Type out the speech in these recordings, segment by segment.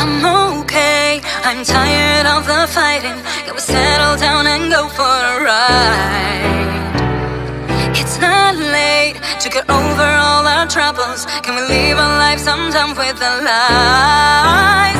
I'm okay. I'm tired of the fighting. Can we settle down and go for a ride? It's not late to get over all our troubles. Can we live our life sometimes with the lies?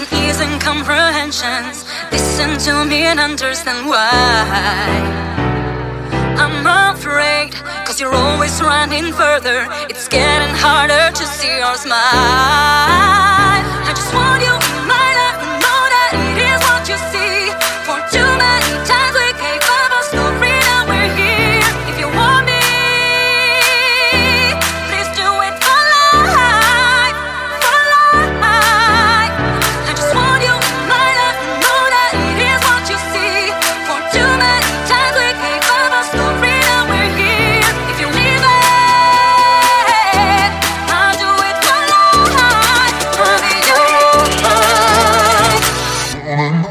lacking ears and comprehensions. Listen to me and understand why. I'm afraid, cause you're always running further. It's getting harder to see your smile.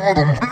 Yeah.